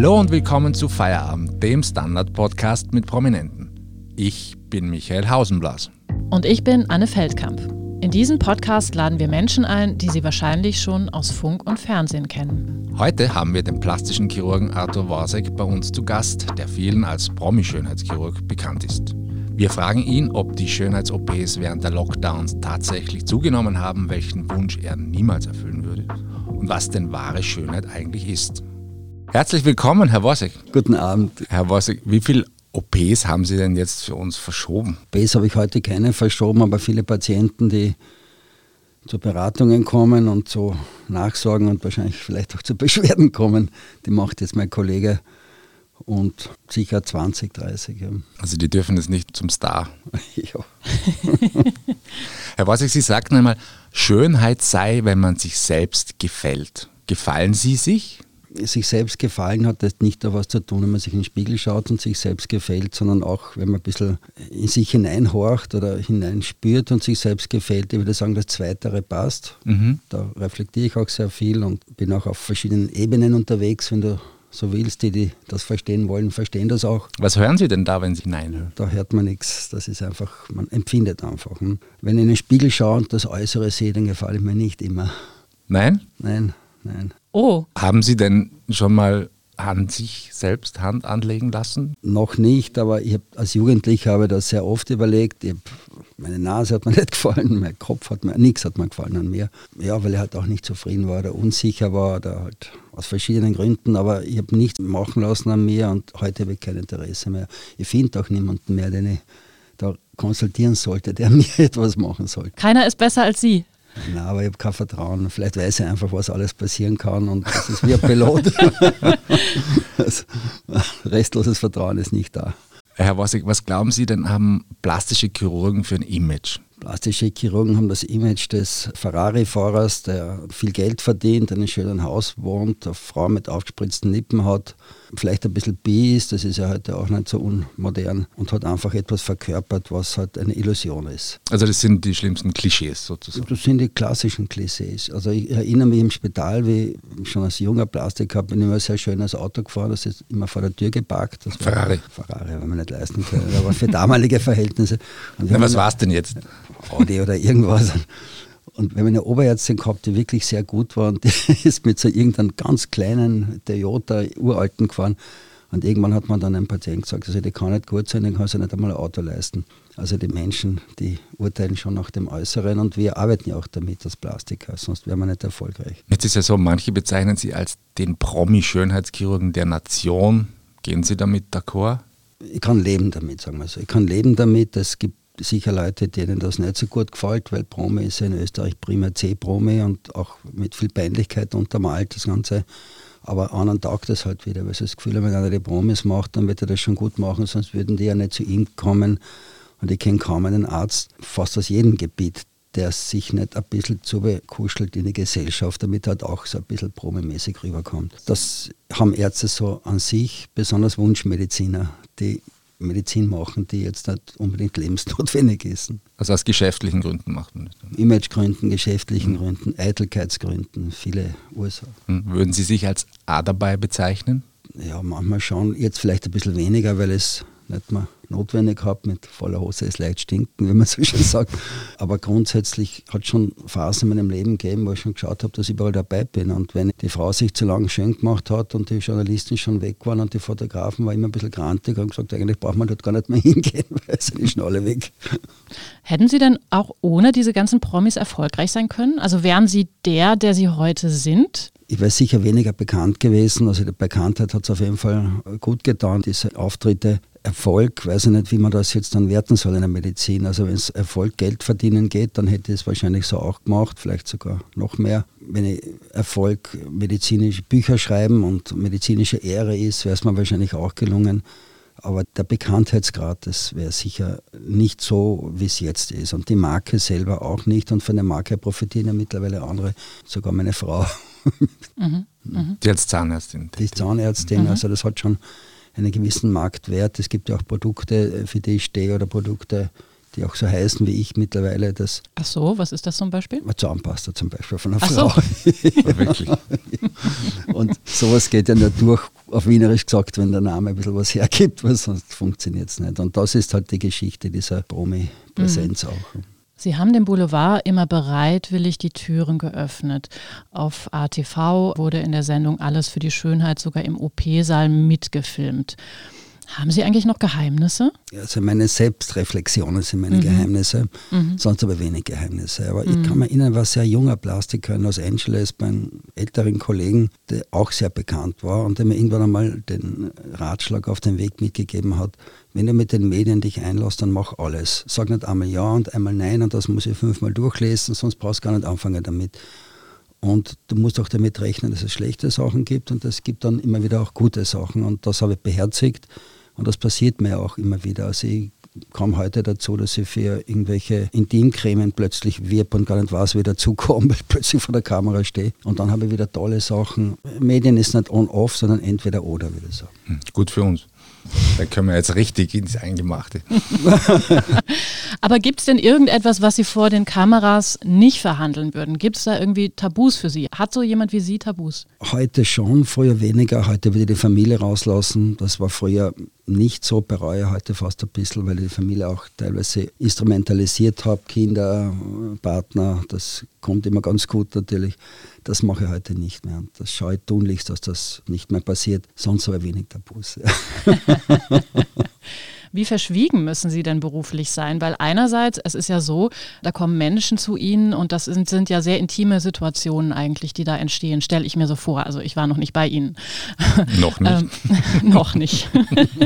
Hallo und willkommen zu Feierabend, dem Standard-Podcast mit Prominenten. Ich bin Michael Hausenblas. Und ich bin Anne Feldkamp. In diesem Podcast laden wir Menschen ein, die Sie wahrscheinlich schon aus Funk und Fernsehen kennen. Heute haben wir den plastischen Chirurgen Arthur Worsek bei uns zu Gast, der vielen als Promi-Schönheitschirurg bekannt ist. Wir fragen ihn, ob die Schönheits-OPs während der Lockdowns tatsächlich zugenommen haben, welchen Wunsch er niemals erfüllen würde und was denn wahre Schönheit eigentlich ist. Herzlich willkommen, Herr Worsek. Guten Abend. Herr Worsek, wie viele OPs haben Sie denn jetzt für uns verschoben? OPs habe ich heute keine verschoben, aber viele Patienten, die zu Beratungen kommen und zu Nachsorgen und wahrscheinlich vielleicht auch zu Beschwerden kommen, die macht jetzt mein Kollege und sicher 20, 30. Ja. Also die dürfen es nicht zum Star. ja. Herr Worsek, Sie sagten einmal, Schönheit sei, wenn man sich selbst gefällt. Gefallen Sie sich? Sich selbst gefallen hat, das nicht da was zu tun, wenn man sich in den Spiegel schaut und sich selbst gefällt, sondern auch, wenn man ein bisschen in sich hineinhorcht oder hineinspürt und sich selbst gefällt. Ich würde sagen, das Zweitere passt. Mhm. Da reflektiere ich auch sehr viel und bin auch auf verschiedenen Ebenen unterwegs, wenn du so willst, die, die das verstehen wollen, verstehen das auch. Was hören Sie denn da, wenn Sie hineinhören? Da hört man nichts. Das ist einfach, man empfindet einfach. Hm? Wenn ich in den Spiegel schaue und das Äußere sehe, dann gefällt mir nicht immer. Nein? Nein, nein. Oh. Haben Sie denn schon mal an sich selbst Hand anlegen lassen? Noch nicht, aber ich hab, als Jugendlicher habe ich das sehr oft überlegt. Hab, meine Nase hat mir nicht gefallen, mein Kopf hat mir, nichts hat mir gefallen an mir. Ja, weil ich halt auch nicht zufrieden war oder unsicher war oder halt aus verschiedenen Gründen, aber ich habe nichts machen lassen an mir und heute habe ich kein Interesse mehr. Ich finde auch niemanden mehr, den ich da konsultieren sollte, der mir etwas machen sollte. Keiner ist besser als Sie. Nein, aber ich habe kein Vertrauen. Vielleicht weiß ich einfach, was alles passieren kann und das ist wie ein Pilot. restloses Vertrauen ist nicht da. Herr Wassig, was glauben Sie denn, haben plastische Chirurgen für ein Image? Plastische Chirurgen haben das Image des Ferrari-Fahrers, der viel Geld verdient, in einem schönen Haus wohnt, eine Frau mit aufgespritzten Lippen hat, vielleicht ein bisschen bi ist, das ist ja heute auch nicht so unmodern und hat einfach etwas verkörpert, was halt eine Illusion ist. Also das sind die schlimmsten Klischees sozusagen? Das sind die klassischen Klischees. Also ich erinnere mich im Spital, wie ich schon als junger Plastiker bin ich immer ein sehr schönes Auto gefahren, das ist immer vor der Tür geparkt. Ferrari. Ferrari, wenn man nicht leisten können, aber für damalige Verhältnisse. Na, was war es denn jetzt? Audi oder irgendwas. Und wir haben eine Oberärztin gehabt, die wirklich sehr gut war und die ist mit so irgendeinem ganz kleinen Toyota uralten gefahren. Und irgendwann hat man dann einem Patienten gesagt, also die kann nicht gut sein, den kann sich nicht einmal ein Auto leisten. Also die Menschen, die urteilen schon nach dem Äußeren und wir arbeiten ja auch damit als Plastiker, sonst wären wir nicht erfolgreich. Jetzt ist ja so, manche bezeichnen Sie als den Promi-Schönheitschirurgen der Nation. Gehen Sie damit d'accord? Ich kann leben damit, sagen wir so. Ich kann leben damit. Es gibt sicher Leute, denen das nicht so gut gefällt, weil Promi ist ja in Österreich prima C-Promi und auch mit viel Peinlichkeit untermalt das Ganze. Aber anderen taugt das halt wieder, weil sie das Gefühl wenn einer die Promis macht, dann wird er das schon gut machen, sonst würden die ja nicht zu ihm kommen. Und ich kenne kaum einen Arzt, fast aus jedem Gebiet, der sich nicht ein bisschen zu bekuschelt in die Gesellschaft, damit halt auch so ein bisschen promimäßig rüberkommt. Das haben Ärzte so an sich, besonders Wunschmediziner, die Medizin machen, die jetzt nicht unbedingt lebensnotwendig ist. Also aus geschäftlichen Gründen macht man das? Imagegründen, geschäftlichen mhm. Gründen, Eitelkeitsgründen, viele Ursachen. Hm. Würden Sie sich als A dabei bezeichnen? Ja, manchmal schon. Jetzt vielleicht ein bisschen weniger, weil es nicht mehr notwendig gehabt. Mit voller Hose ist leicht stinken, wie man so schön sagt. Aber grundsätzlich hat es schon Phasen in meinem Leben gegeben, wo ich schon geschaut habe, dass ich überall dabei bin. Und wenn die Frau sich zu lange schön gemacht hat und die Journalisten schon weg waren und die Fotografen waren immer ein bisschen grantig und gesagt, eigentlich braucht man dort gar nicht mehr hingehen, weil sind die schon alle weg. Hätten Sie denn auch ohne diese ganzen Promis erfolgreich sein können? Also wären Sie der, der Sie heute sind? ich wäre sicher weniger bekannt gewesen. Also die Bekanntheit hat es auf jeden Fall gut getan. Diese Auftritte Erfolg, weiß ich nicht, wie man das jetzt dann werten soll in der Medizin. Also wenn es Erfolg Geld verdienen geht, dann hätte ich es wahrscheinlich so auch gemacht, vielleicht sogar noch mehr. Wenn ich Erfolg medizinische Bücher schreiben und medizinische Ehre ist, wäre es mir wahrscheinlich auch gelungen. Aber der Bekanntheitsgrad, das wäre sicher nicht so, wie es jetzt ist. Und die Marke selber auch nicht. Und von der Marke profitieren ja mittlerweile andere, sogar meine Frau. Mhm. Mhm. Die als Zahnärztin. Die Zahnärztin, mhm. also das hat schon einen gewissen Marktwert. Es gibt ja auch Produkte, für die ich stehe oder Produkte, die auch so heißen wie ich mittlerweile. Das Ach so, was ist das zum Beispiel? Zahnpasta zum Beispiel von einer Ach Frau. so. Wirklich. Und sowas geht ja nur durch, auf Wienerisch gesagt, wenn der Name ein bisschen was hergibt, weil sonst funktioniert es nicht. Und das ist halt die Geschichte dieser Promi-Präsenz auch. Sie haben dem Boulevard immer bereitwillig die Türen geöffnet. Auf ATV wurde in der Sendung Alles für die Schönheit sogar im OP-Saal mitgefilmt. Haben Sie eigentlich noch Geheimnisse? Also meine Selbstreflexionen sind meine Geheimnisse, sonst aber wenig Geheimnisse. Aber ich kann mir erinnern, war sehr junger Plastiker in Los Angeles bei einem älteren Kollegen, der auch sehr bekannt war und der mir irgendwann einmal den Ratschlag auf den Weg mitgegeben hat, wenn du mit den Medien dich einlässt, dann mach alles. Sag nicht einmal ja und einmal nein und das muss ich fünfmal durchlesen, sonst brauchst du gar nicht anfangen damit. Und du musst auch damit rechnen, dass es schlechte Sachen gibt und es gibt dann immer wieder auch gute Sachen. Und das habe ich beherzigt und das passiert mir auch immer wieder. Also ich kam heute dazu, dass ich für irgendwelche Intimcremen plötzlich wirb und gar nicht weiß, wie dazukomme, weil ich plötzlich vor der Kamera stehe. Und dann habe ich wieder tolle Sachen. Medien ist nicht on-off, sondern entweder oder, würde ich sagen. Hm, Gut für uns. Da können wir jetzt richtig ins Eingemachte. Aber gibt es denn irgendetwas, was Sie vor den Kameras nicht verhandeln würden? Gibt es da irgendwie Tabus für Sie? Hat so jemand wie Sie Tabus? Heute schon, früher weniger. Heute würde ich die Familie rauslassen. Das war früher nicht so, bereue heute fast ein bisschen, weil ich die Familie auch teilweise instrumentalisiert habe. Kinder, Partner, das kommt immer ganz gut natürlich. Das mache ich heute nicht mehr. Und das schaue ich tunlichst, dass das nicht mehr passiert. Sonst aber wenig Tabus. Wie verschwiegen müssen Sie denn beruflich sein? Weil einerseits, es ist ja so, da kommen Menschen zu Ihnen und das sind, sind ja sehr intime Situationen eigentlich, die da entstehen, stelle ich mir so vor. Also ich war noch nicht bei Ihnen. Noch nicht. Ähm, noch nicht.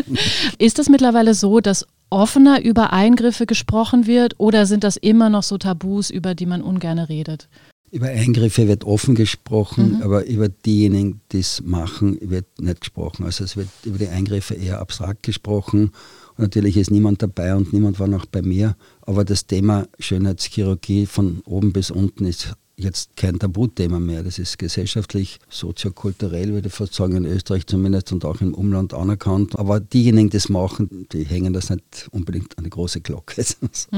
ist es mittlerweile so, dass offener über Eingriffe gesprochen wird oder sind das immer noch so Tabus, über die man ungern redet? Über Eingriffe wird offen gesprochen, aber über diejenigen, die es machen, wird nicht gesprochen. Also es wird über die Eingriffe eher abstrakt gesprochen. Und natürlich ist niemand dabei und niemand war noch bei mir. Aber das Thema Schönheitschirurgie von oben bis unten ist jetzt kein Tabuthema mehr. Das ist gesellschaftlich, soziokulturell, würde ich fast sagen, in Österreich zumindest und auch im Umland anerkannt. Aber diejenigen, die es machen, die hängen das nicht unbedingt an die große Glocke.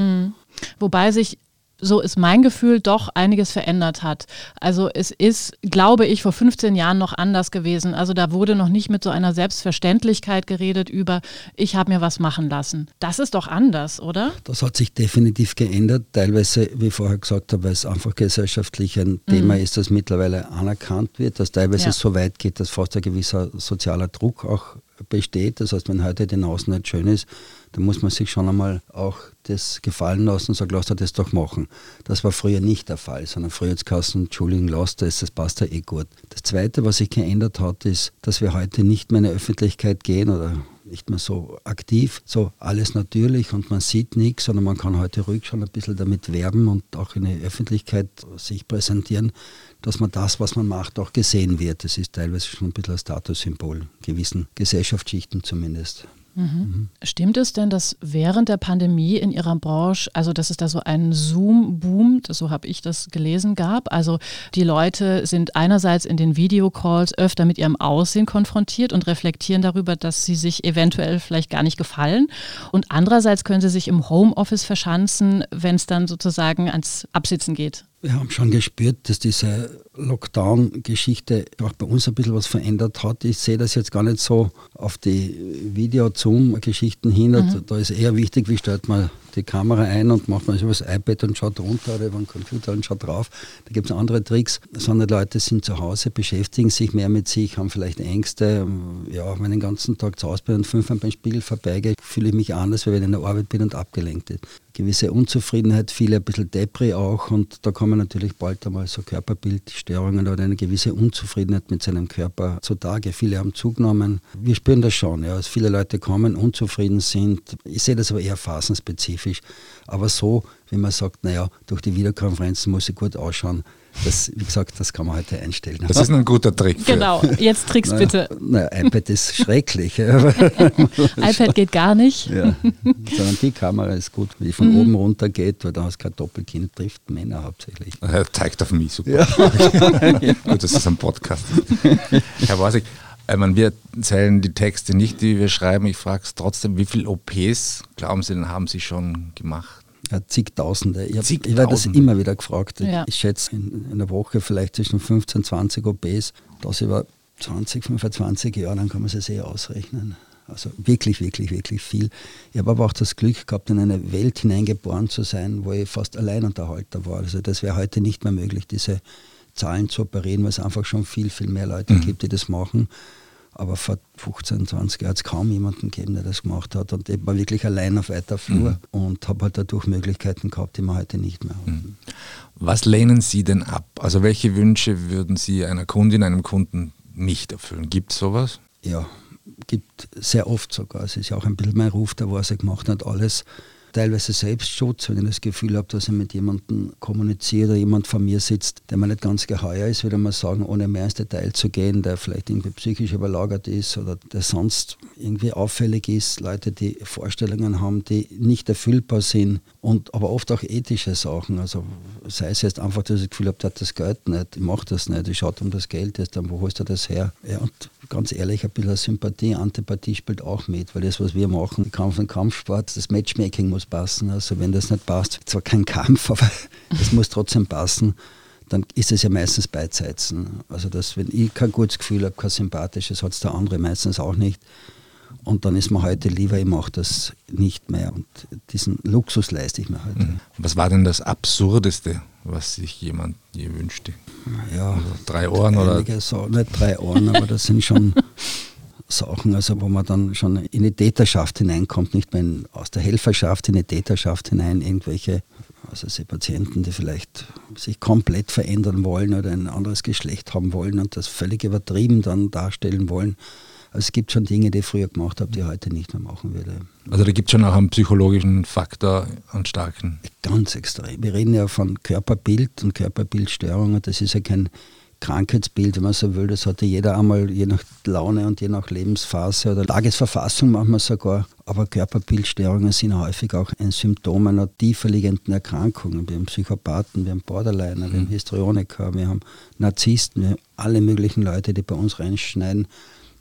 Wobei sich so ist mein Gefühl, doch einiges verändert hat. Also es ist, glaube ich, vor 15 Jahren noch anders gewesen. Also da wurde noch nicht mit so einer Selbstverständlichkeit geredet über, ich habe mir was machen lassen. Das ist doch anders, oder? Das hat sich definitiv geändert. Teilweise, wie ich vorher gesagt habe, weil es einfach gesellschaftlich ein Thema ist, das mittlerweile anerkannt wird, dass teilweise Ja. so weit geht, dass fast ein gewisser sozialer Druck auch besteht. Das heißt, wenn heute die nicht schön ist, dann muss man sich schon einmal auch das gefallen lassen und sagen, lass dir das doch machen. Das war früher nicht der Fall, sondern früher jetzt Kassen, Entschuldigung, lass das, das passt ja eh gut. Das Zweite, was sich geändert hat, ist, dass wir heute nicht mehr in die Öffentlichkeit gehen oder nicht mehr so aktiv, so alles natürlich und man sieht nichts, sondern man kann heute ruhig schon ein bisschen damit werben und auch in der Öffentlichkeit sich präsentieren, dass man das, was man macht, auch gesehen wird. Das ist teilweise schon ein bisschen ein Statussymbol, gewissen Gesellschaftsschichten zumindest. Stimmt es denn, dass während der Pandemie in Ihrer Branche, also dass es da so einen Zoom-Boom, so habe ich das gelesen, gab? Also die Leute sind einerseits in den Videocalls öfter mit ihrem Aussehen konfrontiert und reflektieren darüber, dass sie sich eventuell vielleicht gar nicht gefallen. Und andererseits können sie sich im Homeoffice verschanzen, wenn es dann sozusagen ans Absitzen geht. Wir haben schon gespürt, dass diese Lockdown-Geschichte auch bei uns ein bisschen was verändert hat. Ich sehe das jetzt gar nicht so auf die Video-Zoom-Geschichten hin. Also Da ist eher wichtig, wie stellt man die Kamera ein und macht man über das iPad und schaut runter oder über den Computer und schaut drauf. Da gibt es andere Tricks, sondern Leute sind zu Hause, beschäftigen sich mehr mit sich, haben vielleicht Ängste. Ja, wenn ich den ganzen Tag zu Hause bin und fünfmal beim Spiegel vorbeigehe, fühle ich mich anders, als wenn ich in der Arbeit bin und abgelenkt bin. Gewisse Unzufriedenheit, viele ein bisschen Depri auch und da kommen natürlich bald einmal so Körperbildstörungen oder eine gewisse Unzufriedenheit mit seinem Körper zutage. Viele haben zugenommen. Wir spüren das schon, ja, dass viele Leute kommen, unzufrieden sind. Ich sehe das aber eher phasenspezifisch. Aber so, wie man sagt, naja, durch die Videokonferenzen muss ich gut ausschauen, das, wie gesagt, das kann man heute einstellen. Das ist ein guter Trick. Für, Genau, jetzt Tricks bitte. Naja, iPad ist schrecklich. ja. iPad geht gar nicht. Ja, sondern die Kamera ist gut, wie die von oben runter geht, weil da hast du kein Doppelkinn, trifft Männer hauptsächlich. Er zeigt auf mich super. Gut, das ist ein Podcast. Herr Wasig, Ich meine, wir zählen die Texte nicht, die wir schreiben. Ich frage es trotzdem, wie viele OPs, glauben Sie denn, haben Sie schon gemacht? Ja, zigtausende. Ich, hab, ich werde das immer wieder gefragt. Ja. Ich, schätze in, in der Woche vielleicht zwischen 15 und 20 OPs. Das über 20, 25 Jahre, dann kann man es sehr ausrechnen. Also wirklich, wirklich, wirklich viel. Ich habe aber auch das Glück gehabt, in eine Welt hineingeboren zu sein, wo ich fast Alleinunterhalter war. Also das wäre heute nicht mehr möglich, diese Zahlen zu operieren, weil es einfach schon viel, viel mehr Leute mhm. gibt, die das machen. Aber vor 15, 20 Jahren hat es kaum jemanden gegeben, der das gemacht hat. Und ich war wirklich allein auf weiter Flur mhm. und habe halt dadurch Möglichkeiten gehabt, die man heute nicht mehr haben. Mhm. Was lehnen Sie denn ab? Also welche Wünsche würden Sie einer Kundin, einem Kunden nicht erfüllen? Gibt es sowas? Ja, gibt sehr oft sogar. Es ist ja auch ein bisschen mein Ruf, der was er gemacht hat, alles teilweise Selbstschutz, wenn ich das Gefühl habe, dass ich mit jemandem kommuniziere oder jemand vor mir sitzt, der mir nicht ganz geheuer ist, würde man sagen, ohne mehr ins Detail zu gehen, der vielleicht irgendwie psychisch überlagert ist oder der sonst irgendwie auffällig ist, Leute, die Vorstellungen haben, die nicht erfüllbar sind und aber oft auch ethische Sachen. Also sei es jetzt einfach, dass ich das Gefühl habe, der hat das Geld nicht, ich mache das nicht, ich schaue um das Geld, jetzt, dann, wo holst du das her? Ja, und ganz ehrlich, ein bisschen Sympathie, Antipathie spielt auch mit, weil das, was wir machen, Kampf und Kampfsport, das Matchmaking muss passen. Also wenn das nicht passt, zwar kein Kampf, aber es muss trotzdem passen, dann ist es ja meistens beidsetzen. Also dass, wenn ich kein gutes Gefühl habe, kein sympathisches, hat es der andere meistens auch nicht. Und dann ist mir heute lieber, ich mache das nicht mehr. Und diesen Luxus leiste ich mir heute. Mhm. Was war denn das Absurdeste, was sich jemand je wünschte? Ja, also drei Ohren oder? So, nicht drei Ohren, aber das sind schon Sachen, also wo man dann schon in die Täterschaft hineinkommt, nicht mehr in, aus der Helferschaft in die Täterschaft hinein, irgendwelche also Patienten, die vielleicht sich komplett verändern wollen oder ein anderes Geschlecht haben wollen und das völlig übertrieben dann darstellen wollen. Also es gibt schon Dinge, die ich früher gemacht habe, die ich heute nicht mehr machen würde. Also da gibt es schon auch einen psychologischen Faktor, einen starken. Ganz extrem. Wir reden ja von Körperbild und Körperbildstörungen. Das ist ja kein Krankheitsbild, wenn man so will. Das hatte jeder einmal, je nach Laune und je nach Lebensphase oder Tagesverfassung manchmal sogar. Aber Körperbildstörungen sind häufig auch ein Symptom einer tiefer liegenden Erkrankung. Wir haben Psychopathen, wir haben Borderliner, wir haben mhm. Histrioniker, wir haben Narzissten, wir haben alle möglichen Leute, die bei uns reinschneiden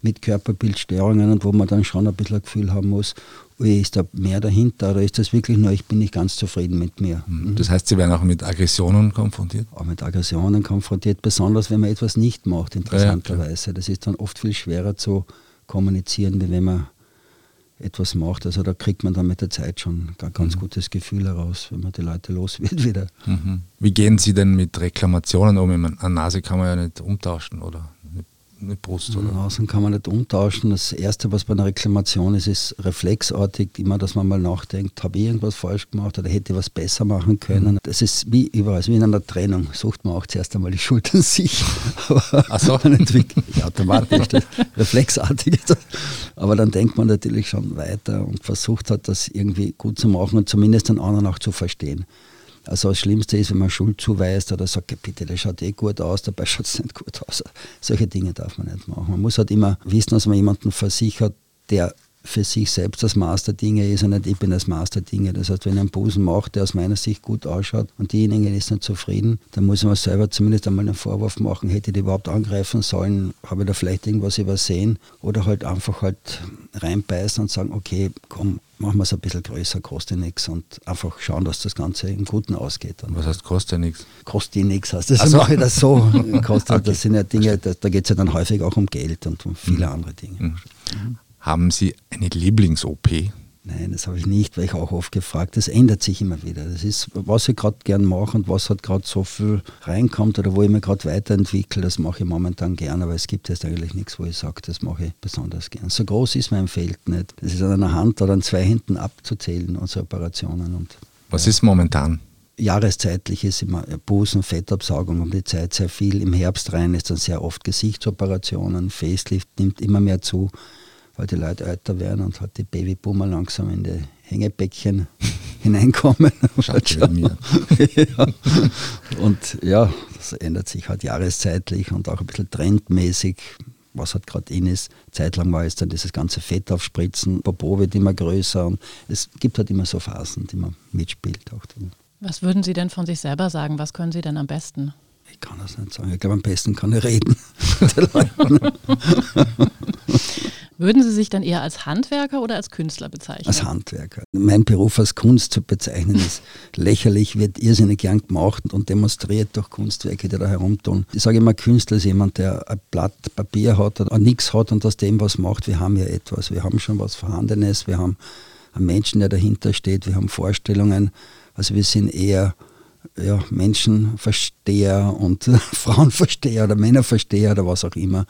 mit Körperbildstörungen und wo man dann schon ein bisschen ein Gefühl haben muss, ist da mehr dahinter oder ist das wirklich nur, ich bin nicht ganz zufrieden mit mir. Mhm. Das heißt, Sie werden auch mit Aggressionen konfrontiert? Auch mit Aggressionen konfrontiert, besonders wenn man etwas nicht macht, interessanterweise. Ja, das ist dann oft viel schwerer zu kommunizieren, wie wenn man etwas macht. Also da kriegt man dann mit der Zeit schon ein ganz mhm. gutes Gefühl heraus, wenn man die Leute los wird wieder. Mhm. Wie gehen Sie denn mit Reklamationen um? Eine Nase kann man ja nicht umtauschen, oder? Eine Brust. Oder? Außen kann man nicht umtauschen. Das Erste, was bei einer Reklamation ist, ist reflexartig, immer, dass man mal nachdenkt, habe ich irgendwas falsch gemacht oder hätte ich was besser machen können. Mhm. Das ist wie überall, wie in einer Trennung. Sucht man auch zuerst einmal die Schuld an sich. Ach so. man entwickelt automatisch, das reflexartig. Aber dann denkt man natürlich schon weiter und versucht hat, das irgendwie gut zu machen und zumindest den anderen auch zu verstehen. Also das Schlimmste ist, wenn man Schuld zuweist oder sagt, bitte, das schaut eh gut aus, dabei schaut es nicht gut aus. Solche Dinge darf man nicht machen. Man muss halt immer wissen, dass man jemanden versichert, der für sich selbst das Maß der Dinge ist und nicht ich bin das Maß der Dinge. Das heißt, wenn einen Busen macht, der aus meiner Sicht gut ausschaut und diejenige ist nicht zufrieden, dann muss man selber zumindest einmal einen Vorwurf machen, hätte ich die überhaupt angreifen sollen, habe ich da vielleicht irgendwas übersehen oder halt einfach halt reinbeißen und sagen, okay, komm, machen wir es ein bisschen größer, kostet nichts und einfach schauen, dass das Ganze im Guten ausgeht. Und Was heißt kostet nichts? Kostet nichts heißt das. Also mache ich das so. kostet, okay. Das sind ja Dinge, da, da geht es ja dann häufig auch um Geld und um viele mhm. andere Dinge. Mhm. Mhm. Haben Sie eine Lieblings-OP? Nein, das habe ich nicht, weil ich auch oft gefragt, das ändert sich immer wieder. Das ist, was ich gerade gern mache und was halt gerade so viel reinkommt oder wo ich mich gerade weiterentwickle, das mache ich momentan gern, aber es gibt jetzt eigentlich nichts, wo ich sage, das mache ich besonders gern. So groß ist mein Feld nicht. Das ist an einer Hand oder an zwei Händen abzuzählen, unsere Operationen. Und, was ja. ist momentan? Jahreszeitlich ist immer Busen, Fettabsaugung um die Zeit sehr viel. Im Herbst rein ist dann sehr oft Gesichtsoperationen, Facelift nimmt immer mehr zu weil die Leute älter werden und halt die Babyboomer langsam in die Hängebäckchen hineinkommen. mir. ja. Und ja, das ändert sich halt jahreszeitlich und auch ein bisschen trendmäßig, was halt gerade in ist. Zeitlang war es dann dieses ganze Fett aufspritzen, Popo wird immer größer und es gibt halt immer so Phasen, die man mitspielt. Auch Was würden Sie denn von sich selber sagen? Was können Sie denn am besten? Ich kann das nicht sagen. Ich glaube, am besten kann ich reden. Würden Sie sich dann eher als Handwerker oder als Künstler bezeichnen? Als Handwerker. Mein Beruf als Kunst zu bezeichnen ist lächerlich, wird irrsinnig gern gemacht und demonstriert durch Kunstwerke, die da herumtun. Ich sage immer, Künstler ist jemand, der ein Blatt Papier hat oder nichts hat und aus dem was macht. Wir haben ja etwas. Wir haben schon was Vorhandenes. Wir haben einen Menschen, der dahinter steht. Wir haben Vorstellungen. Also wir sind eher ja, Menschenversteher und Frauenversteher oder Männerversteher oder was auch immer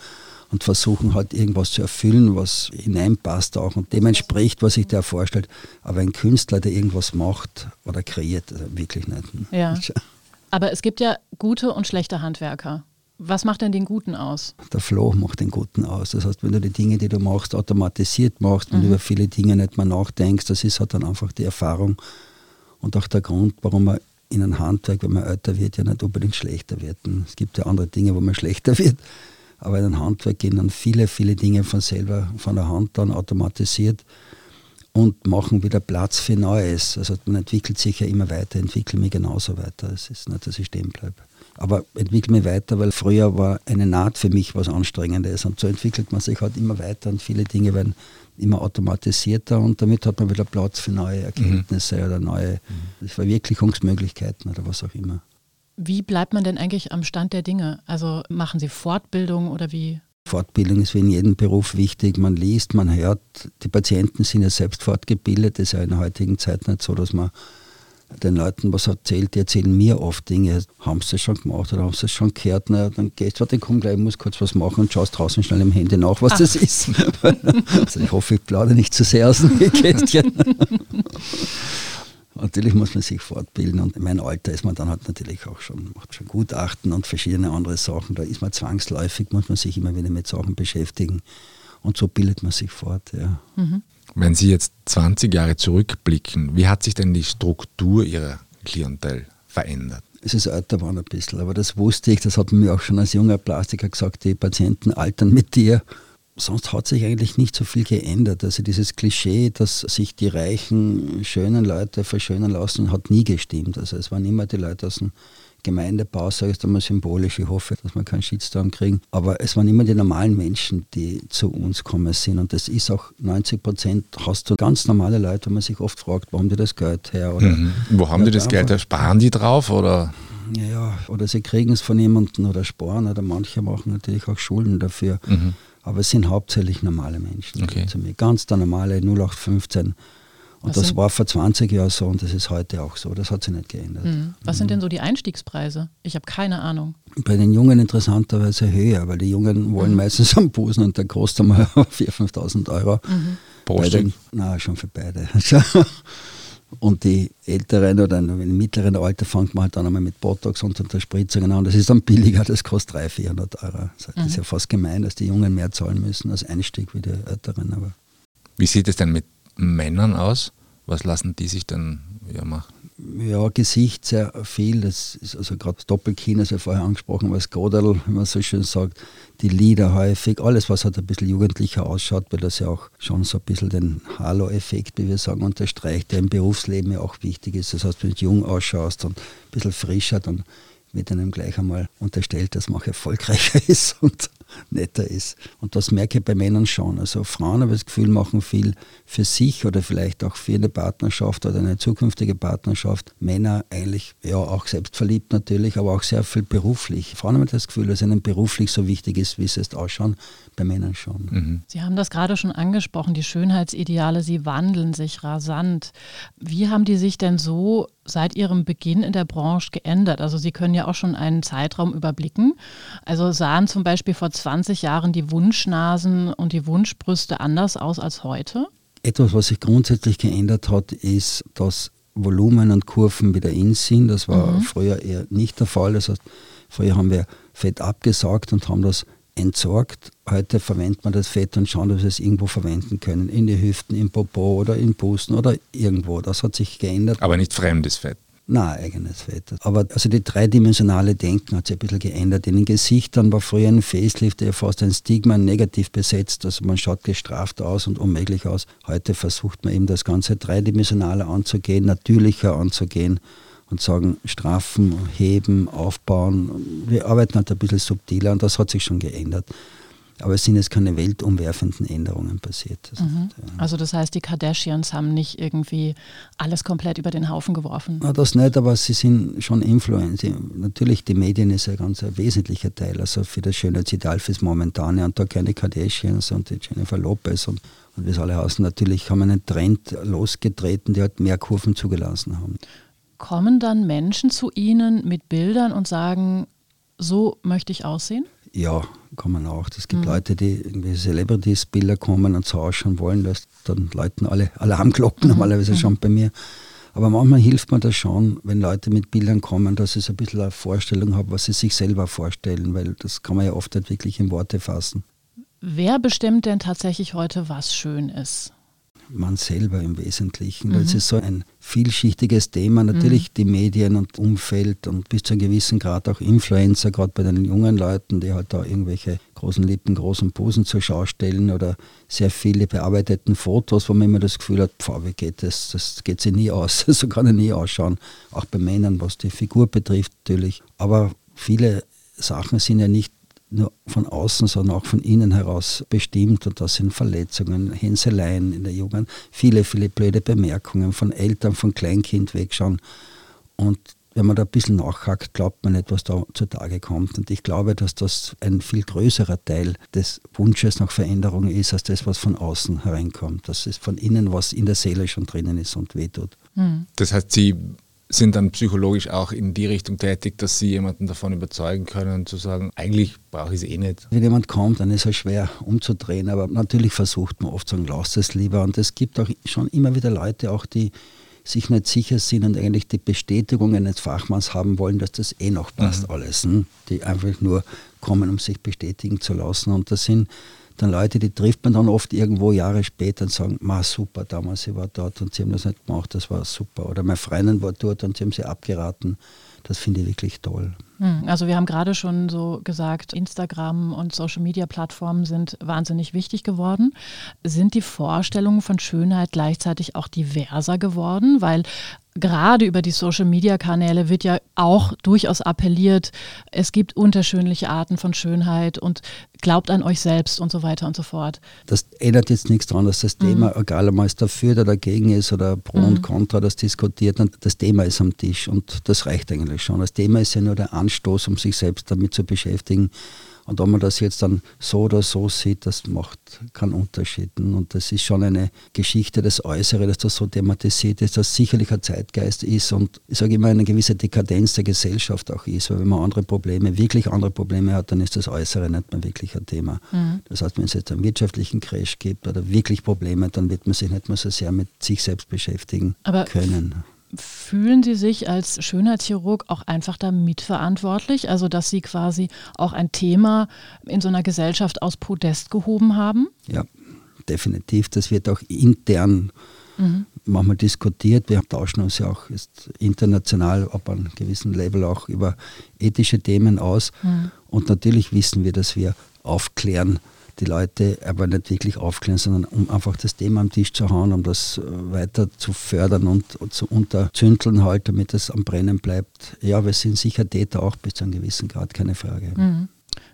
und versuchen halt irgendwas zu erfüllen, was hineinpasst auch und dem entspricht, was sich der vorstellt. Aber ein Künstler, der irgendwas macht oder kreiert, also wirklich nicht. Ja. Aber es gibt ja gute und schlechte Handwerker. Was macht denn den Guten aus? Der Flow macht den Guten aus. Das heißt, wenn du die Dinge, die du machst, automatisiert machst und mhm. über viele Dinge nicht mehr nachdenkst, das ist halt dann einfach die Erfahrung und auch der Grund, warum man in einem Handwerk, wenn man älter wird, ja nicht unbedingt schlechter wird. es gibt ja andere Dinge, wo man schlechter wird. Aber in einem Handwerk gehen dann viele, viele Dinge von selber, von der Hand dann automatisiert und machen wieder Platz für Neues. Also man entwickelt sich ja immer weiter, entwickelt mich genauso weiter. Es ist nicht, dass ich stehen bleibe. Aber entwickle mich weiter, weil früher war eine Naht für mich was Anstrengendes und so entwickelt man sich halt immer weiter und viele Dinge werden immer automatisierter und damit hat man wieder Platz für neue Erkenntnisse mhm. oder neue mhm. Verwirklichungsmöglichkeiten oder was auch immer. Wie bleibt man denn eigentlich am Stand der Dinge? Also machen Sie Fortbildung oder wie? Fortbildung ist wie in jedem Beruf wichtig. Man liest, man hört. Die Patienten sind ja selbst fortgebildet. Das ist ja in der heutigen Zeit nicht so, dass man den Leuten was erzählt. Die erzählen mir oft Dinge. Haben sie das schon gemacht oder haben sie das schon gehört? Na, dann gehst du, warte, komm gleich, ich muss kurz was machen und schaust draußen schnell im Handy nach, was Ach. das ist. also ich hoffe, ich plaudere nicht zu sehr aus dem Kästchen. Natürlich muss man sich fortbilden und in meinem Alter ist man dann halt natürlich auch schon, macht schon Gutachten und verschiedene andere Sachen. Da ist man zwangsläufig, muss man sich immer wieder mit Sachen beschäftigen und so bildet man sich fort. Ja. Mhm. Wenn Sie jetzt 20 Jahre zurückblicken, wie hat sich denn die Struktur Ihrer Klientel verändert? Es ist älter geworden ein bisschen, aber das wusste ich, das hat mir auch schon als junger Plastiker gesagt, die Patienten altern mit dir sonst hat sich eigentlich nicht so viel geändert. Also dieses Klischee, dass sich die reichen, schönen Leute verschönern lassen, hat nie gestimmt. Also es waren immer die Leute aus dem Gemeindebau, sage ich einmal symbolisch. Ich hoffe, dass wir keinen Shitstorm kriegen. Aber es waren immer die normalen Menschen, die zu uns kommen sind. Und das ist auch 90 Prozent, hast du ganz normale Leute, wo man sich oft fragt, wo haben die das Geld her? Oder, mhm. Wo haben die das Geld Sparen die drauf? Oder? Ja, oder sie kriegen es von jemandem oder sparen. Oder manche machen natürlich auch Schulden dafür. Mhm. Aber es sind hauptsächlich normale Menschen. Okay. Zu mir. Ganz der normale 0815. Und Was das war vor 20 Jahren so und das ist heute auch so. Das hat sich nicht geändert. Mhm. Was mhm. sind denn so die Einstiegspreise? Ich habe keine Ahnung. Bei den Jungen interessanterweise höher, weil die Jungen wollen mhm. meistens am Busen und der kostet mal 4.000, 5.000 Euro. Mhm. Pro Stück? Na, schon für beide. Und die Älteren oder im mittleren Alter fängt man halt dann einmal mit Botox und Unterspritzungen an. Das ist dann billiger, das kostet 300, 400 Euro. Das mhm. ist ja fast gemein, dass die Jungen mehr zahlen müssen als Einstieg wie die Älteren. Aber wie sieht es denn mit Männern aus? Was lassen die sich dann ja, machen? Ja, Gesicht sehr viel. Das ist also gerade das Doppelkinn, das ja vorher angesprochen, was Godel, wie man so schön sagt, die Lieder häufig, alles, was halt ein bisschen jugendlicher ausschaut, weil das ja auch schon so ein bisschen den Halo-Effekt, wie wir sagen, unterstreicht, der im Berufsleben ja auch wichtig ist. Das heißt, wenn du jung ausschaust und ein bisschen frischer, dann wird einem gleich einmal unterstellt, dass man auch erfolgreicher ist und netter ist. Und das merke ich bei Männern schon. Also Frauen habe ich das Gefühl, machen viel für sich oder vielleicht auch für eine Partnerschaft oder eine zukünftige Partnerschaft. Männer eigentlich, ja, auch selbstverliebt natürlich, aber auch sehr viel beruflich. Frauen haben das Gefühl, dass ihnen beruflich so wichtig ist, wie sie es ausschauen, bei Männern schon. Mhm. Sie haben das gerade schon angesprochen, die Schönheitsideale, sie wandeln sich rasant. Wie haben die sich denn so seit Ihrem Beginn in der Branche geändert? Also Sie können ja auch schon einen Zeitraum überblicken. Also sahen zum Beispiel vor 20 Jahren die Wunschnasen und die Wunschbrüste anders aus als heute? Etwas, was sich grundsätzlich geändert hat, ist, dass Volumen und Kurven wieder in sind. Das war mhm. früher eher nicht der Fall. Das heißt, früher haben wir Fett abgesaugt und haben das entsorgt. Heute verwendet man das Fett und schauen, dass wir es irgendwo verwenden können. In die Hüften, im Popo oder in Busen oder irgendwo. Das hat sich geändert. Aber nicht fremdes Fett. Nein, eigenes Fett. Aber also die dreidimensionale Denken hat sich ein bisschen geändert. In den Gesichtern war früher ein Facelift ja fast ein Stigma negativ besetzt. Also man schaut gestraft aus und unmöglich aus. Heute versucht man eben das Ganze dreidimensionaler anzugehen, natürlicher anzugehen und sagen, straffen, heben, aufbauen. Wir arbeiten halt ein bisschen subtiler und das hat sich schon geändert. Aber es sind jetzt keine weltumwerfenden Änderungen passiert. Mhm. ja. Also das heißt, die Kardashians haben nicht irgendwie alles komplett über den Haufen geworfen? Na, das nicht, aber sie sind schon Influencer. Natürlich, die Medien ist ein ganz ein wesentlicher Teil, also für das Schönheitsideal fürs Momentane. Und da keine Kardashians und die Jennifer Lopez und, und wie es alle heißen. Natürlich haben einen Trend losgetreten, der halt mehr Kurven zugelassen haben. Kommen dann Menschen zu Ihnen mit Bildern und sagen, so möchte ich aussehen? Ja, kann man auch. Es gibt mhm. Leute, die irgendwie Celebrities-Bilder kommen und so ausschauen wollen, dass dann läuten alle Alarmglocken mhm. normalerweise mhm. schon bei mir. Aber manchmal hilft mir das schon, wenn Leute mit Bildern kommen, dass ich so ein bisschen eine Vorstellung habe, was sie sich selber vorstellen, weil das kann man ja oft nicht wirklich in Worte fassen. Wer bestimmt denn tatsächlich heute, was schön ist? Man selber im Wesentlichen. Mhm. Das ist so ein vielschichtiges Thema. Natürlich mhm. die Medien und Umfeld und bis zu einem gewissen Grad auch Influencer, gerade bei den jungen Leuten, die halt da irgendwelche großen Lippen, großen Posen zur Schau stellen oder sehr viele bearbeiteten Fotos, wo man immer das Gefühl hat, pf, wie geht das? Das geht sich nie aus. so kann er nie ausschauen. Auch bei Männern, was die Figur betrifft natürlich. Aber viele Sachen sind ja nicht nur von außen, sondern auch von innen heraus bestimmt. Und das sind Verletzungen, Hänseleien in der Jugend, viele, viele blöde Bemerkungen von Eltern, von Kleinkind wegschauen. Und wenn man da ein bisschen nachhakt, glaubt man nicht, was da zutage kommt. Und ich glaube, dass das ein viel größerer Teil des Wunsches nach Veränderung ist, als das, was von außen hereinkommt. Dass es von innen was in der Seele schon drinnen ist und wehtut. Hm. Das heißt, Sie sind dann psychologisch auch in die Richtung tätig, dass sie jemanden davon überzeugen können, zu sagen, eigentlich brauche ich es eh nicht. Wenn jemand kommt, dann ist es schwer umzudrehen, aber natürlich versucht man oft zu sagen, lass es lieber. Und es gibt auch schon immer wieder Leute, auch die sich nicht sicher sind und eigentlich die Bestätigung eines Fachmanns haben wollen, dass das eh noch passt mhm. alles. Hm? Die einfach nur kommen, um sich bestätigen zu lassen. Und das sind dann Leute, die trifft man dann oft irgendwo Jahre später und sagen, ma super, damals ich war dort und sie haben das nicht gemacht, das war super. Oder meine Freundin war dort und sie haben sie abgeraten. Das finde ich wirklich toll. Hm, also wir haben gerade schon so gesagt, Instagram und Social-Media-Plattformen sind wahnsinnig wichtig geworden. Sind die Vorstellungen von Schönheit gleichzeitig auch diverser geworden? Weil gerade über die Social-Media-Kanäle wird ja auch durchaus appelliert, es gibt unterschiedliche Arten von Schönheit und glaubt an euch selbst und so weiter und so fort. Das ändert jetzt nichts daran, dass das mhm. Thema, egal ob man es dafür oder dagegen ist oder pro mhm. und contra das diskutiert, das Thema ist am Tisch und das reicht eigentlich schon. Das Thema ist ja nur der Anstoß, um sich selbst damit zu beschäftigen und ob man das jetzt dann so oder so sieht, das macht keinen Unterschied. Und das ist schon eine Geschichte, das Äußere, dass das so thematisiert ist, dass sicherlich ein Zeitgeist ist und ich sage immer eine gewisse Dekadenz der Gesellschaft auch ist, weil wenn man andere Probleme, wirklich andere Probleme hat, dann ist das Äußere nicht mehr wirklich ein Thema. Mhm. Das heißt, wenn es jetzt einen wirtschaftlichen Crash gibt oder wirklich Probleme, dann wird man sich nicht mehr so sehr mit sich selbst beschäftigen Aber können. Fühlen Sie sich als Schönheitschirurg auch einfach da mitverantwortlich? Also, dass Sie quasi auch ein Thema in so einer Gesellschaft aus Podest gehoben haben? Ja, definitiv. Das wird auch intern mhm. manchmal diskutiert. Wir tauschen uns ja auch international ab einem gewissen Level auch über ethische Themen aus. Mhm. Und natürlich wissen wir, dass wir aufklären die Leute aber nicht wirklich aufklären, sondern um einfach das Thema am Tisch zu hauen, um das äh, weiter zu fördern und, und zu unterzündeln halt, damit es am Brennen bleibt. Ja, wir sind sicher Täter auch bis zu einem gewissen Grad, keine Frage. Mhm.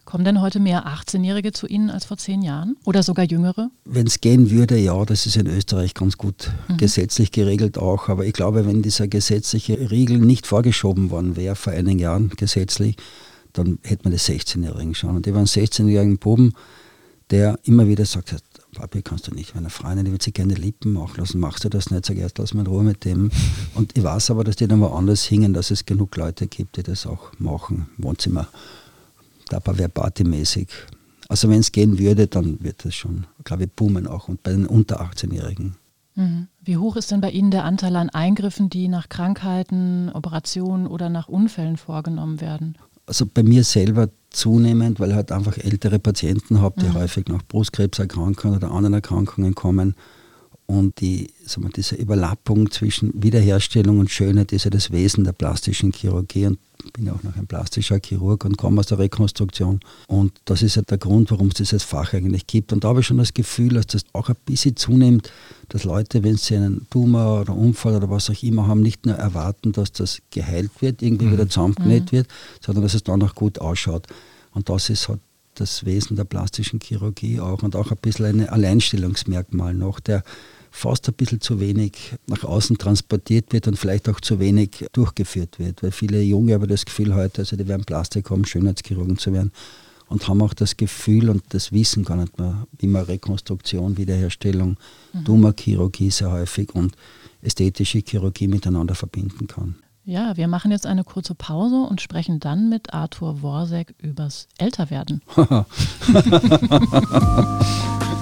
Kommen denn heute mehr 18-Jährige zu Ihnen als vor zehn Jahren oder sogar jüngere? Wenn es gehen würde, ja, das ist in Österreich ganz gut mhm. gesetzlich geregelt auch. Aber ich glaube, wenn dieser gesetzliche Riegel nicht vorgeschoben worden wäre vor einigen Jahren gesetzlich, dann hätte man die 16-Jährigen schon. Und über einen 16-jährigen Buben der immer wieder sagt, Papi, kannst du nicht, meine Freundin, die will sich gerne Lippen machen lassen, machst du das nicht? Sag erst, lass mal in Ruhe mit dem. Und ich weiß aber, dass die dann woanders hingen, dass es genug Leute gibt, die das auch machen. Wohnzimmer, Tupperware-Party-mäßig. Also wenn es gehen würde, dann wird das schon, glaube ich, boomen auch und bei den unter 18-Jährigen. Mhm. Wie hoch ist denn bei Ihnen der Anteil an Eingriffen, die nach Krankheiten, Operationen oder nach Unfällen vorgenommen werden? Also bei mir selber zunehmend, weil ich halt einfach ältere Patienten habe, die mhm. häufig nach Brustkrebs erkranken oder anderen Erkrankungen kommen. Und die, sagen wir, diese Überlappung zwischen Wiederherstellung und Schönheit ist ja das Wesen der plastischen Chirurgie. Und bin ja auch noch ein plastischer Chirurg und komme aus der Rekonstruktion. Und das ist ja der Grund, warum es dieses Fach eigentlich gibt. Und da habe ich schon das Gefühl, dass das auch ein bisschen zunimmt, dass Leute, wenn sie einen Tumor oder Unfall oder was auch immer haben, nicht nur erwarten, dass das geheilt wird, irgendwie mhm. wieder zusammengenäht mhm. wird, sondern dass es dann auch gut ausschaut. Und das ist halt das Wesen der plastischen Chirurgie auch und auch ein bisschen ein Alleinstellungsmerkmal noch, der fast ein bisschen zu wenig nach außen transportiert wird und vielleicht auch zu wenig durchgeführt wird. Weil viele Junge haben das Gefühl heute, also die werden Plastik haben, Schönheitschirurgen zu werden und haben auch das Gefühl und das Wissen gar nicht mehr, wie man Rekonstruktion, Wiederherstellung, mhm. Tumorchirurgie sehr häufig und ästhetische Chirurgie miteinander verbinden kann. Ja, wir machen jetzt eine kurze Pause und sprechen dann mit Arthur Worsek übers Älterwerden.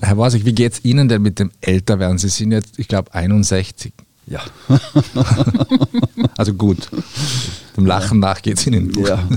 Herr Worsek, wie geht es Ihnen denn mit dem Älterwerden? Sie sind jetzt, ich glaube, 61. Ja. also gut. Dem Lachen ja. nach geht es Ihnen gut. Ja.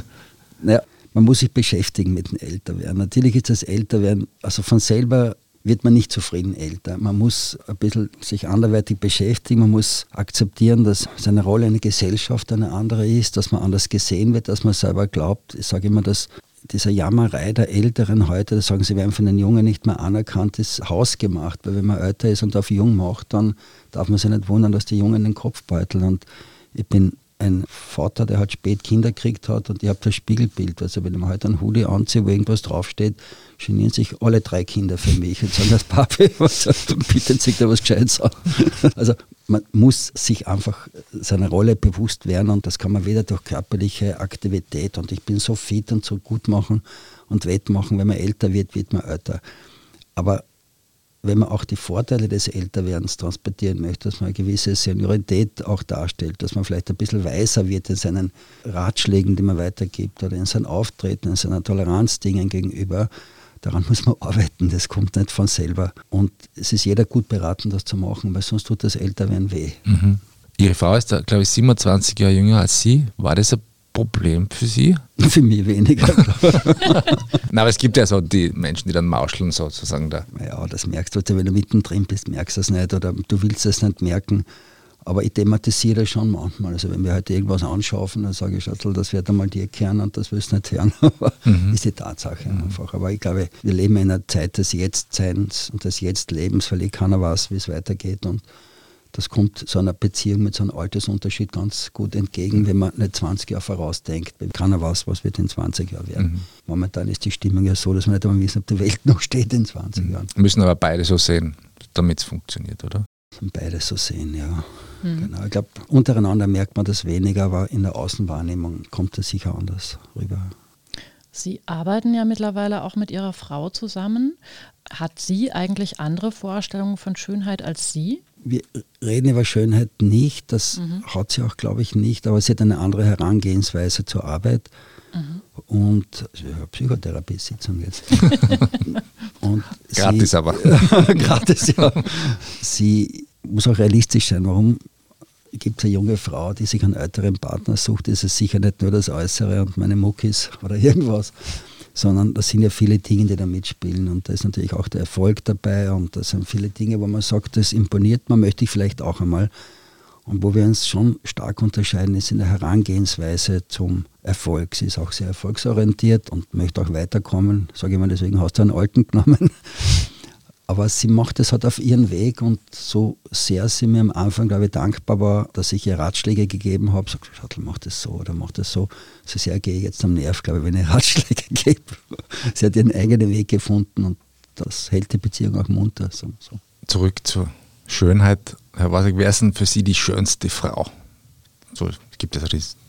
Naja, man muss sich beschäftigen mit dem Älterwerden. Natürlich ist das Älterwerden, also von selber wird man nicht zufrieden älter. Man muss ein bisschen sich anderweitig beschäftigen, man muss akzeptieren, dass seine Rolle in der Gesellschaft eine andere ist, dass man anders gesehen wird, dass man selber glaubt. Ich sage immer, dass dieser Jammerei der Älteren heute, das sagen sie, werden von den Jungen nicht mehr anerkannt, ist hausgemacht, weil wenn man älter ist und auf jung macht, dann darf man sich nicht wundern, dass die Jungen den Kopf beuteln. Und ich bin ein Vater, der halt spät Kinder gekriegt hat und ich habe das Spiegelbild. Also wenn ich mir heute einen Hoodie anziehe, wo irgendwas draufsteht, genieren sich alle drei Kinder für mich und sagen, das Papi, was, bitte sich da was Gescheites an. Also man muss sich einfach seiner Rolle bewusst werden und das kann man weder durch körperliche Aktivität und ich bin so fit und so gut machen und wettmachen, wenn man älter wird, wird man älter. Aber wenn man auch die Vorteile des Älterwerdens transportieren möchte, dass man eine gewisse Seniorität auch darstellt, dass man vielleicht ein bisschen weiser wird in seinen Ratschlägen, die man weitergibt oder in seinem Auftreten, in seiner Toleranz Dingen gegenüber, daran muss man arbeiten, das kommt nicht von selber. Und es ist jeder gut beraten, das zu machen, weil sonst tut das Älterwerden weh. Mhm. Ihre Frau ist, glaube ich, 27 Jahre jünger als Sie. War das ein Problem für Sie? Für mich weniger. Na, aber es gibt ja so die Menschen, die dann mauscheln sozusagen da. Ja, das merkst du, wenn du mittendrin bist, merkst du es nicht oder du willst es nicht merken. Aber ich thematisiere das schon manchmal. Also wenn wir heute irgendwas anschaffen, dann sage ich, Schatzel, das wird einmal dir kehren und das willst du nicht hören. Aber mhm. ist die Tatsache mhm. einfach. Aber ich glaube, wir leben in einer Zeit des Jetztseins und des Jetztlebens, weil ich keiner weiß, wie es weitergeht. Und das kommt so einer Beziehung mit so einem Altersunterschied ganz gut entgegen, wenn man nicht 20 Jahre vorausdenkt. Keiner weiß, was wird in 20 Jahren werden. Mhm. Momentan ist die Stimmung ja so, dass wir nicht einmal wissen, ob die Welt noch steht in 20 mhm. Jahren. Müssen aber beide so sehen, damit es funktioniert, oder? Beide so sehen, ja. Mhm. Genau. Ich glaube, untereinander merkt man das weniger, aber in der Außenwahrnehmung kommt es sicher anders rüber. Sie arbeiten ja mittlerweile auch mit Ihrer Frau zusammen. Hat sie eigentlich andere Vorstellungen von Schönheit als Sie? Wir reden über Schönheit nicht, das mhm. hat sie auch, glaube ich, nicht, aber sie hat eine andere Herangehensweise zur Arbeit. Mhm. Und also Psychotherapie-Sitzung jetzt. und gratis sie, aber. gratis, ja. Sie muss auch realistisch sein. Warum gibt es eine junge Frau, die sich einen älteren Partner sucht? Ist es sicher nicht nur das Äußere und meine Muckis oder irgendwas sondern das sind ja viele Dinge, die da mitspielen und da ist natürlich auch der Erfolg dabei und da sind viele Dinge, wo man sagt, das imponiert man, möchte ich vielleicht auch einmal. Und wo wir uns schon stark unterscheiden, ist in der Herangehensweise zum Erfolg. Sie ist auch sehr erfolgsorientiert und möchte auch weiterkommen. Sage ich mal, deswegen hast du einen alten genommen. Aber sie macht es halt auf ihren Weg und so sehr sie mir am Anfang, glaube ich, dankbar war, dass ich ihr Ratschläge gegeben habe. Sagt, Schattel, mach das so oder mach das so. So sehr gehe ich jetzt am Nerv, glaube ich, wenn ich Ratschläge gebe. sie hat ihren eigenen Weg gefunden und das hält die Beziehung auch munter. So, so. Zurück zur Schönheit. Herr Wasig, wer ist denn für Sie die schönste Frau? So, es gibt ja so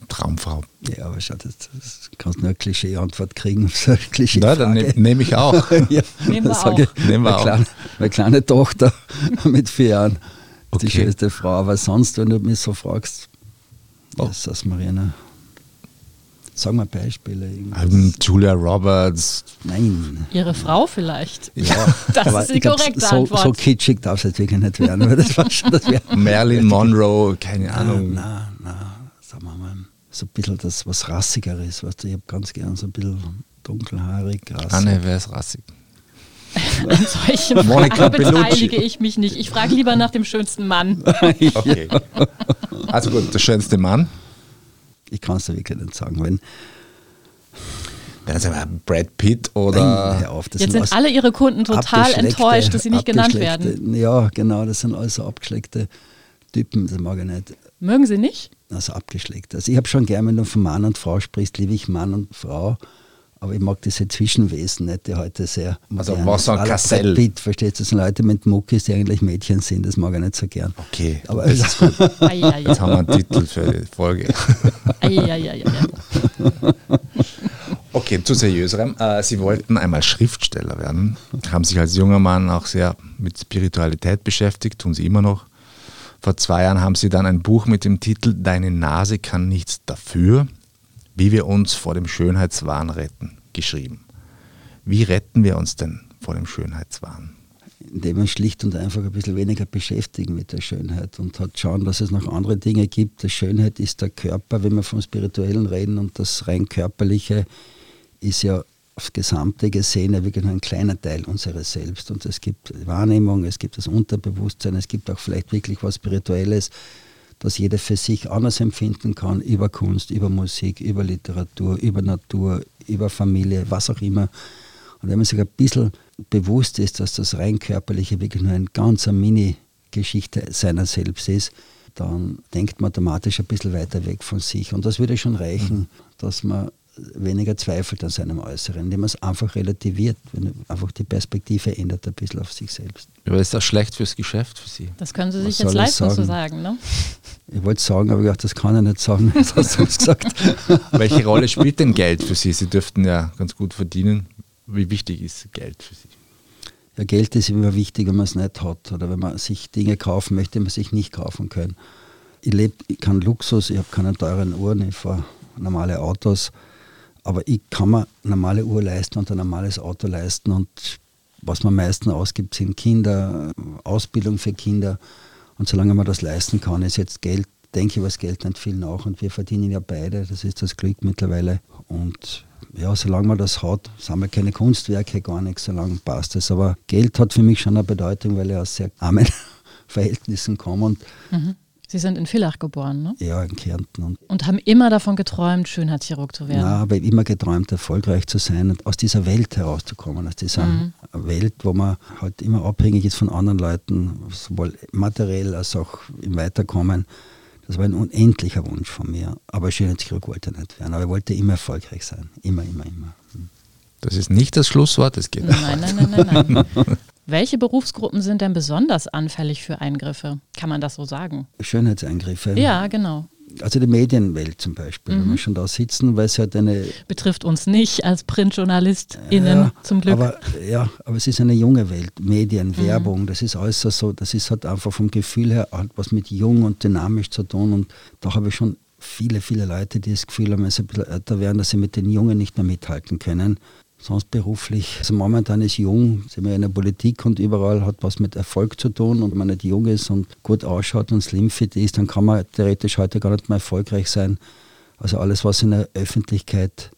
Traumfrau? Ja, aber schau, das, das kannst nur eine Klischee-Antwort kriegen. So eine Klischee Na, dann nehme nehm ich auch. ja, Nehmen wir auch. ich, Nehmen wir meine, auch. kleine, meine kleine Tochter mit vier Jahren, die Okay. schönste Frau. Aber sonst, wenn du mich so fragst, Oh. was ist das, Marina? Sag mal Beispiele. irgendwas. Ähm, Julia Roberts. Nein. Ihre Frau vielleicht. Ja, Das aber ist die glaub, korrekte so, Antwort. so kitschig darf es jetzt wirklich nicht werden. Das war schon, das Marilyn Monroe, keine Nein, Ahnung. nein, nein, sagen wir mal, so ein bisschen das, was rassigeres, weißt du, ich habe ganz gern so ein bisschen dunkelhaarig, rassig. Anne, wer ist rassig? An solchen Monica Fragen Bellucci. beteilige ich mich nicht. Ich frage lieber nach dem schönsten Mann. Okay. Also gut, der schönste Mann. Ich kann es dir wirklich nicht sagen, wenn, Dann sagen wir Brad Pitt nein, oder. hör auf, das Jetzt sind alle Ihre Kunden total enttäuscht, dass sie nicht genannt werden. Ja, genau, das sind alles so abgeschleckte Typen, das mag ich nicht. Mögen Sie nicht? Also abgeschleckt. Also ich habe schon gern, wenn du von Mann und Frau sprichst, liebe ich Mann und Frau. Aber ich mag diese Zwischenwesen nicht, die heute sehr. Also modern was ist. so ein Aller Kassell. Brad Pitt, verstehst du? Das sind Leute mit Muckis, die eigentlich Mädchen sind. Das mag ich nicht so gern. Okay, Aber das ist gut. Jetzt haben wir einen Titel für die Folge. Okay, zu seriöserem. Äh, Sie wollten einmal Schriftsteller werden, haben sich als junger Mann auch sehr mit Spiritualität beschäftigt, tun Sie immer noch. Vor zwei Jahren haben Sie dann ein Buch mit dem Titel Deine Nase kann nichts dafür, wie wir uns vor dem Schönheitswahn retten, geschrieben. Wie retten wir uns denn vor dem Schönheitswahn? indem wir schlicht und einfach ein bisschen weniger beschäftigen mit der Schönheit und hat schauen, dass es noch andere Dinge gibt. Die Schönheit ist der Körper, wenn wir vom Spirituellen reden und das rein körperliche ist ja aufs Gesamte gesehen ja wirklich nur ein kleiner Teil unseres Selbst. Und es gibt Wahrnehmung, es gibt das Unterbewusstsein, es gibt auch vielleicht wirklich was Spirituelles, das jeder für sich anders empfinden kann, über Kunst, über Musik, über Literatur, über Natur, über Familie, was auch immer. Und wenn man sich ein bisschen bewusst ist, dass das rein körperliche wirklich nur eine ganz eine Mini-Geschichte seiner selbst ist, dann denkt man automatisch ein bisschen weiter weg von sich. Und das würde schon reichen, dass man weniger zweifelt an seinem Äußeren, indem man es einfach relativiert, wenn man einfach die Perspektive ändert ein bisschen auf sich selbst. Aber ist das schlecht fürs Geschäft für Sie? Das können Sie Was sich soll jetzt leisten zu sagen? ne? Ich wollte es sagen, aber ich dachte, das kann ich nicht sagen. Jetzt hast du es gesagt. Welche Rolle spielt denn Geld für Sie? Sie dürften ja ganz gut verdienen. Wie wichtig ist Geld für Sie? Ja, Geld ist immer wichtig, wenn man es nicht hat oder wenn man sich Dinge kaufen möchte, die man sich nicht kaufen kann. Ich lebe keinen Luxus, ich habe keine teuren Uhren, ich fahre normale Autos, aber ich kann mir eine normale Uhr leisten und ein normales Auto leisten und was man am meisten ausgibt, sind Kinder, Ausbildung für Kinder. Und solange man das leisten kann, ist jetzt Geld, denke ich, das Geld nicht viel nach. Und wir verdienen ja beide, das ist das Glück mittlerweile. Und ja, solange man das hat, sind wir keine Kunstwerke, gar nichts, solange passt es. Aber Geld hat für mich schon eine Bedeutung, weil ich aus sehr armen Verhältnissen komme. Und Sie sind in Villach geboren, ne? ja, in Kärnten. Und Und haben immer davon geträumt, Schönheitschirurg zu werden. na, habe ich immer geträumt, erfolgreich zu sein und aus dieser Welt herauszukommen, aus dieser Welt, wo man halt immer abhängig ist von anderen Leuten, sowohl materiell als auch im Weiterkommen. Das war ein unendlicher Wunsch von mir. Aber Schönheitschirurg wollte ich nicht werden. Aber ich wollte immer erfolgreich sein. Immer, immer, immer. Das ist nicht das Schlusswort, es geht. Nein, nein, nein, nein, nein. Welche Berufsgruppen sind denn besonders anfällig für Eingriffe? Kann man das so sagen? Schönheitseingriffe. Ja, genau. Also die Medienwelt zum Beispiel, wenn wir schon da sitzen, weil es halt eine Betrifft uns nicht als PrintjournalistInnen Ja, zum Glück. Aber, ja, aber es ist eine junge Welt. Medien, Werbung, das ist alles so, das ist halt einfach vom Gefühl her hat was mit jung und dynamisch zu tun. Und da habe ich schon viele, viele Leute, die das Gefühl haben, wenn sie ein bisschen älter werden, dass sie mit den Jungen nicht mehr mithalten können. Sonst beruflich. Also momentan ist jung, sind wir in der Politik und überall hat was mit Erfolg zu tun. Und wenn man nicht jung ist und gut ausschaut und slimfit ist, dann kann man theoretisch heute gar nicht mehr erfolgreich sein. Also alles, was in der Öffentlichkeit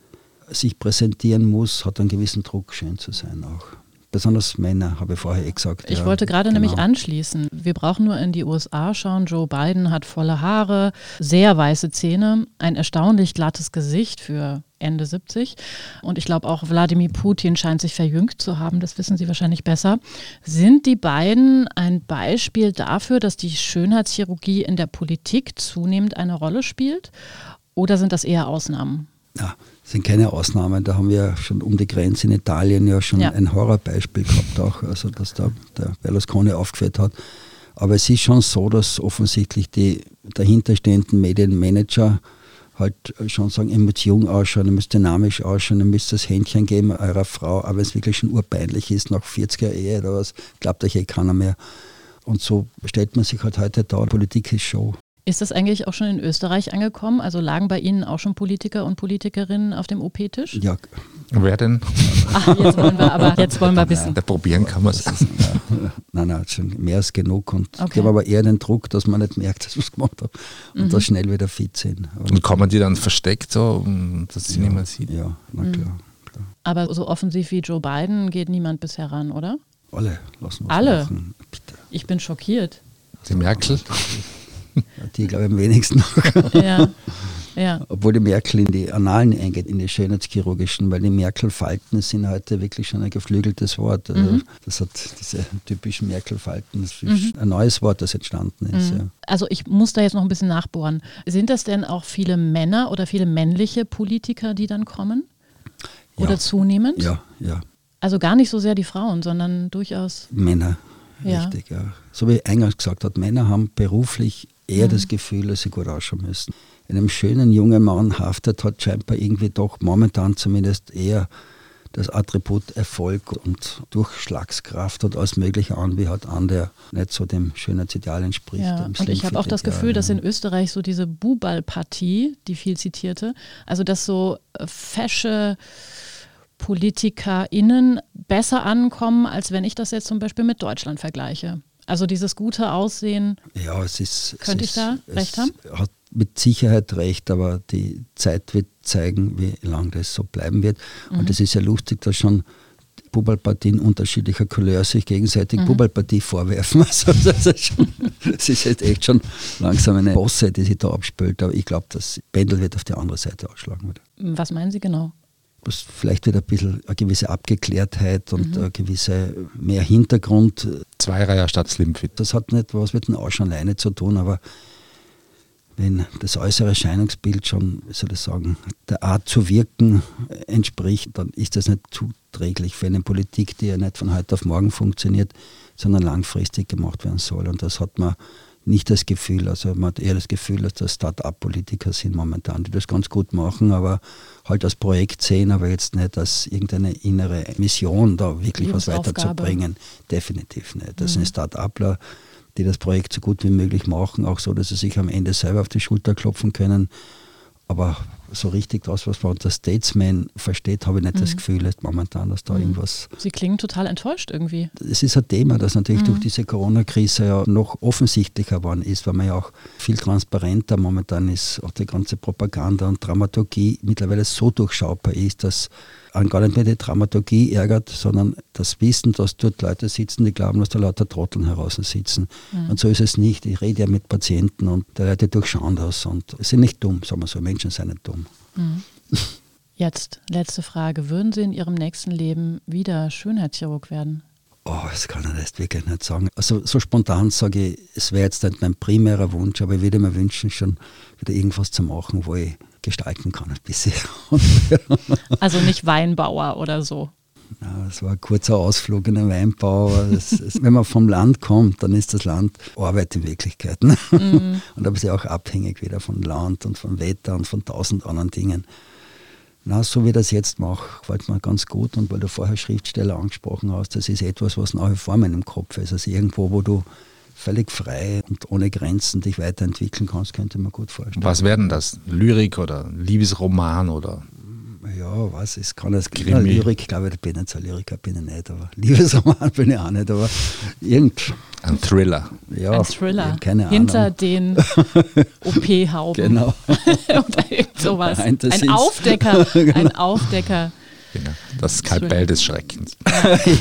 sich präsentieren muss, hat einen gewissen Druck, schön zu sein auch. Besonders Männer, habe ich vorher eh gesagt. Ich ja, wollte gerade genau. nämlich anschließen. Wir brauchen nur in die USA schauen. Joe Biden hat volle Haare, sehr weiße Zähne, ein erstaunlich glattes Gesicht für Ende 70. Und ich glaube auch Wladimir Putin scheint sich verjüngt zu haben. Das wissen Sie wahrscheinlich besser. Sind die beiden ein Beispiel dafür, dass die Schönheitschirurgie in der Politik zunehmend eine Rolle spielt? Oder sind das eher Ausnahmen? Ja, sind keine Ausnahmen. Da haben wir schon um die Grenze in Italien ja schon Ja. ein Horrorbeispiel gehabt, auch, also dass da der Berlusconi aufgeführt hat. Aber es ist schon so, dass offensichtlich die dahinterstehenden Medienmanager halt schon sagen, jung ausschauen, ihr müsst dynamisch ausschauen, ihr müsst das Händchen geben eurer Frau, aber wenn es wirklich schon urpeinlich ist, nach 40er Ehe oder was, glaubt euch eh keiner mehr. Und so stellt man sich halt heute da, Politik ist Show. Ist das eigentlich auch schon in Österreich angekommen? Also lagen bei Ihnen auch schon Politiker und Politikerinnen auf dem OP-Tisch? Ja. Wer denn? Ach, jetzt wollen wir aber jetzt wollen wir wissen. Da probieren kann man es. Nein, nein, schon mehr als genug. Und Okay. ich habe aber eher den Druck, dass man nicht merkt, dass ich es gemacht habe und Mhm. dass schnell wieder fit sind. Aber Und kommen die dann versteckt so, dass sie niemand sieht? ja, na Mhm. klar. Aber so offensiv wie Joe Biden geht niemand bisher ran, oder? Alle lassen wir Alle? machen. Bitte. Ich bin schockiert. Die Merkel? Die, glaube ich, am wenigsten noch. Ja. Ja. Obwohl die Merkel in die Analen eingeht, in die schönheitschirurgischen, weil die Merkel-Falten sind heute wirklich schon ein geflügeltes Wort. Also Mhm. Das hat diese typischen Merkel-Falten, das ist ein neues Wort, das entstanden ist. Ja. Also ich muss da jetzt noch ein bisschen nachbohren. Sind das denn auch viele Männer oder viele männliche Politiker, die dann kommen? Oder Ja. zunehmend? ja, ja, Also gar nicht so sehr die Frauen, sondern durchaus. Männer. Ja. Richtig, ja. So wie eingangs gesagt hat, Männer haben beruflich eher Mhm. das Gefühl, dass sie gut ausschauen müssen. Einem schönen jungen Mann haftet hat scheinbar irgendwie doch momentan zumindest eher das Attribut Erfolg und Durchschlagskraft und alles Mögliche an, wie halt an, der nicht so dem Schönheitsideal entspricht. Ja. Und ich habe auch das Gefühl, dass in Österreich so diese Bubal-Partie, die viel zitierte, also dass so äh, fesche PolitikerInnen besser ankommen, als wenn ich das jetzt zum Beispiel mit Deutschland vergleiche. Also dieses gute Aussehen. Ja, es ist. Könnte es ich da ist, recht es haben? Hat mit Sicherheit recht, aber die Zeit wird zeigen, wie lange das so bleiben wird. Mhm. Und es ist ja lustig, dass schon Bubalpartien unterschiedlicher Couleur sich gegenseitig Mhm. Bubalpartie vorwerfen. Also das, ist schon, das ist jetzt echt schon langsam eine Bosse, die sich da abspült. Aber ich glaube, das Pendel wird auf die andere Seite ausschlagen. Was meinen Sie genau? Was vielleicht wieder ein bisschen eine gewisse Abgeklärtheit Mhm. und eine gewisse mehr Hintergrund Zweireiher statt Slimfit. das hat nicht was mit dem Ausschauen alleine zu tun, aber wenn das äußere Erscheinungsbild schon, wie soll ich sagen, der Art zu wirken entspricht, dann ist das nicht zuträglich für eine Politik, die ja nicht von heute auf morgen funktioniert, sondern langfristig gemacht werden soll. Und das hat man nicht das Gefühl, also man hat eher das Gefühl, dass das Start-up-Politiker sind momentan, die das ganz gut machen, aber halt als Projekt sehen, aber jetzt nicht als irgendeine innere Mission, da wirklich was weiterzubringen. Definitiv nicht. Das sind Start-upler, die das Projekt so gut wie möglich machen, auch so, dass sie sich am Ende selber auf die Schulter klopfen können. Aber so richtig das, was man unter Statesman versteht, habe ich nicht das Gefühl jetzt momentan, dass da irgendwas. Sie klingen total enttäuscht irgendwie. Es ist ein Thema, das natürlich durch diese Corona-Krise ja noch offensichtlicher geworden ist, weil man ja auch viel transparenter momentan ist, auch die ganze Propaganda und Dramaturgie mittlerweile so durchschaubar ist, dass einen gar nicht mehr die Dramaturgie ärgert, sondern das Wissen, dass dort Leute sitzen, die glauben, dass da lauter Trotteln heraus sitzen. Und so ist es nicht. Ich rede ja mit Patienten und die Leute durchschauen das und sind nicht dumm, sagen wir so. Menschen sind nicht dumm. Jetzt, letzte Frage. Würden Sie in Ihrem nächsten Leben wieder Schönheitschirurg werden? Oh, das kann ich jetzt wirklich nicht sagen. Also so spontan sage ich, es wäre jetzt nicht mein primärer Wunsch, aber ich würde mir wünschen, schon wieder irgendwas zu machen, wo ich gestalten kann ein bisschen. Also nicht Weinbauer oder so. Ja, das war ein kurzer Ausflug in den Weinbau. Das, wenn man vom Land kommt, dann ist das Land Arbeit in Wirklichkeit. Ne? Und da bist du auch abhängig wieder von Land und vom Wetter und von tausend anderen Dingen. Na, so wie ich das jetzt mache, gefällt mir ganz gut. Und weil du vorher Schriftsteller angesprochen hast, das ist etwas, was nach wie vor in meinem Kopf ist. Also irgendwo, wo du völlig frei und ohne Grenzen dich weiterentwickeln kannst, könnte ich mir gut vorstellen. Was werden das? Lyrik oder Liebesroman oder Ja, was, es kann es Krimi. Ja, Lyrik, glaube ich, ich bin nicht so Lyriker, bin ich nicht, aber Liebesroman bin ich auch nicht, aber irgend, ein Thriller? ja, Ein Thriller. keine Hinter Ahnung. den OP-Hauben. Genau. Oder irgend sowas. The Ein scenes. Aufdecker. Ein Aufdecker. Genau. Das Skalpell des Schreckens.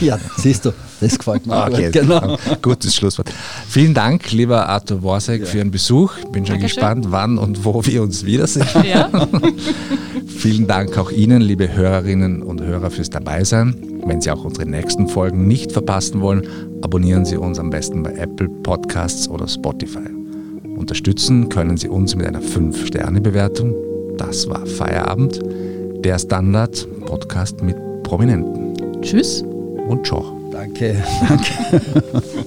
ja, siehst du, das gefällt mir Okay, genau. gutes Schlusswort. Vielen Dank, lieber Arthur Worsek, für Ihren Besuch. Bin schon Dankeschön. gespannt, wann und wo wir uns wiedersehen. Ja. Vielen Dank auch Ihnen, liebe Hörerinnen und Hörer, fürs Dabeisein. Wenn Sie auch unsere nächsten Folgen nicht verpassen wollen, abonnieren Sie uns am besten bei Apple Podcasts oder Spotify. Unterstützen können Sie uns mit einer 5-Sterne-Bewertung. Das war Feierabend, der Standard-Podcast mit Prominenten. Tschüss. Und ciao. Danke, danke.